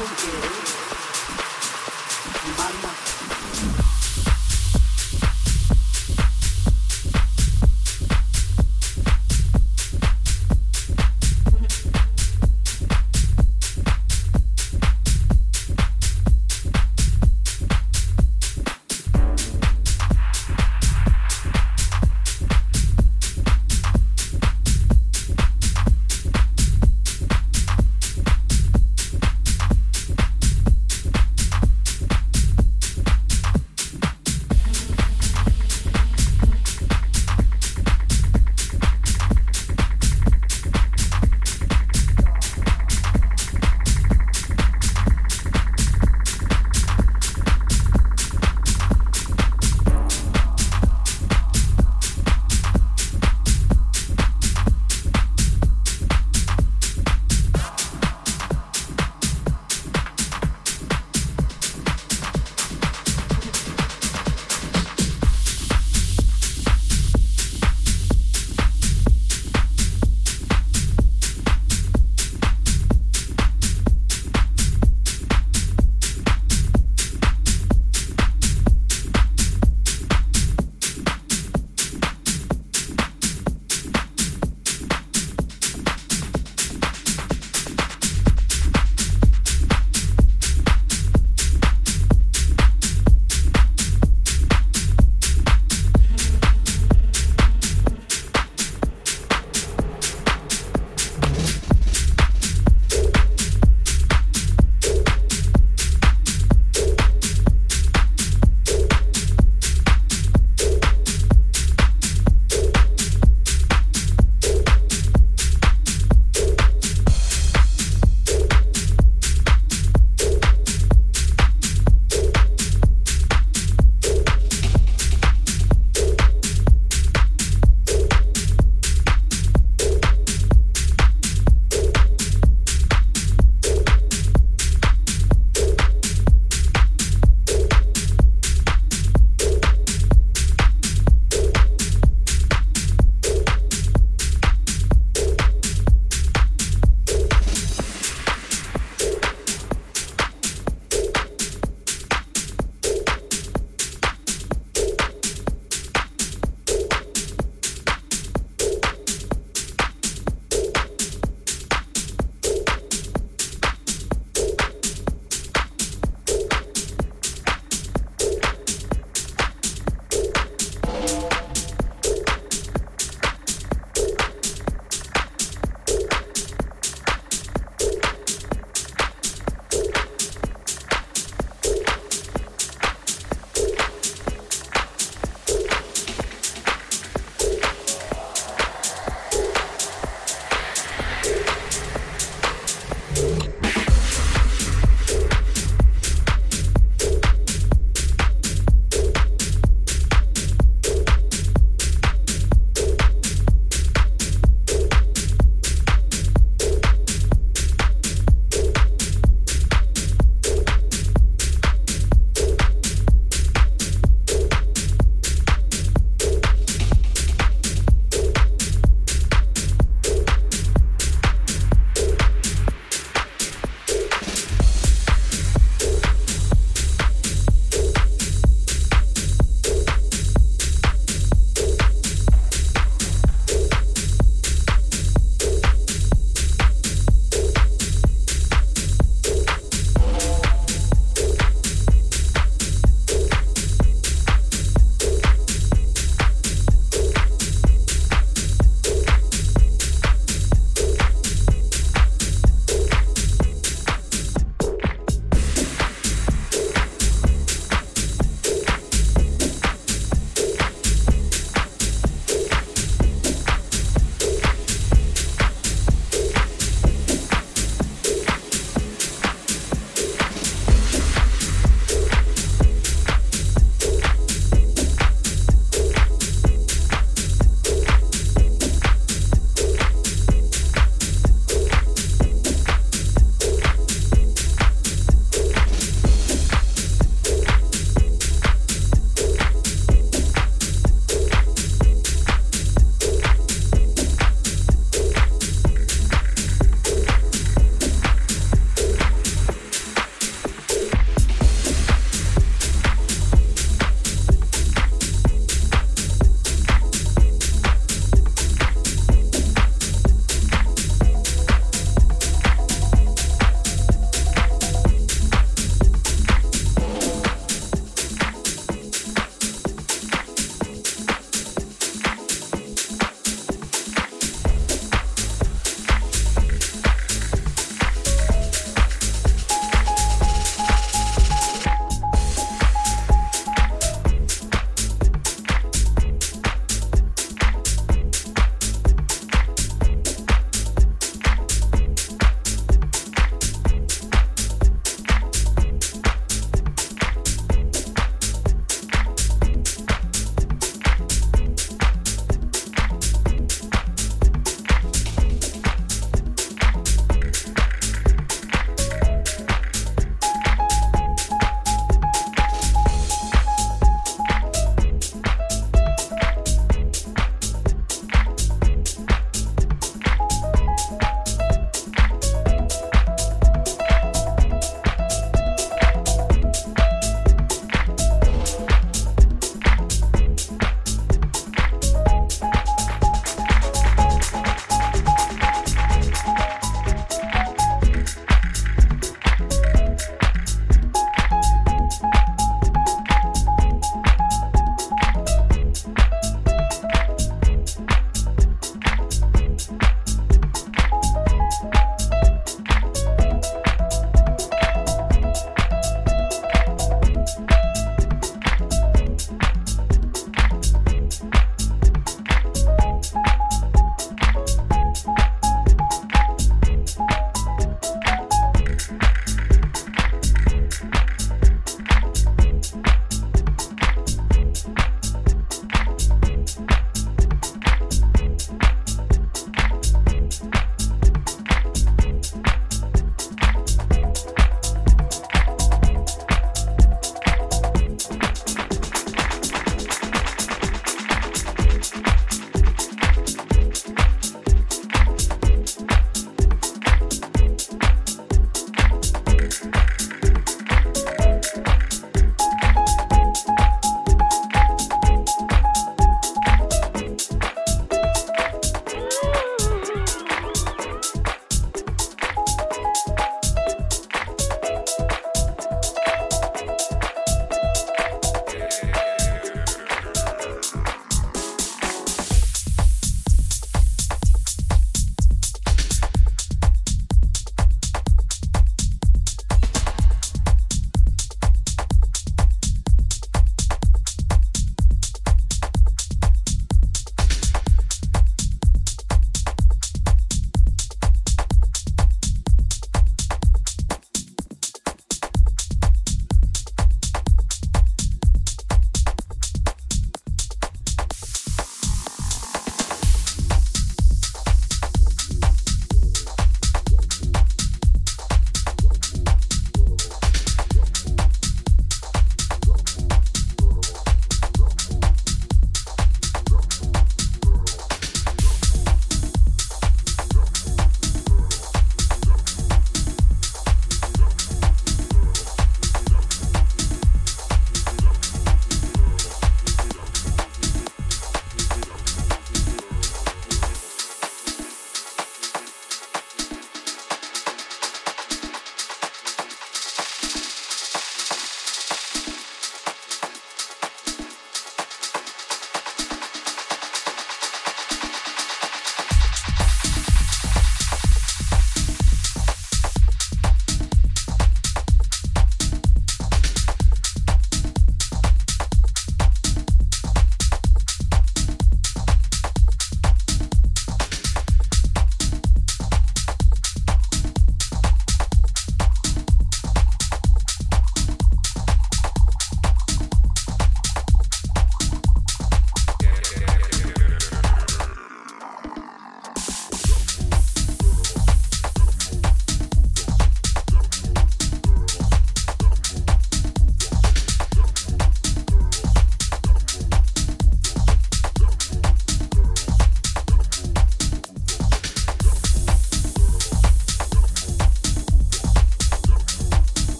to do.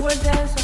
Was that?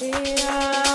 Shira.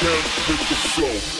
Vibrate, front the know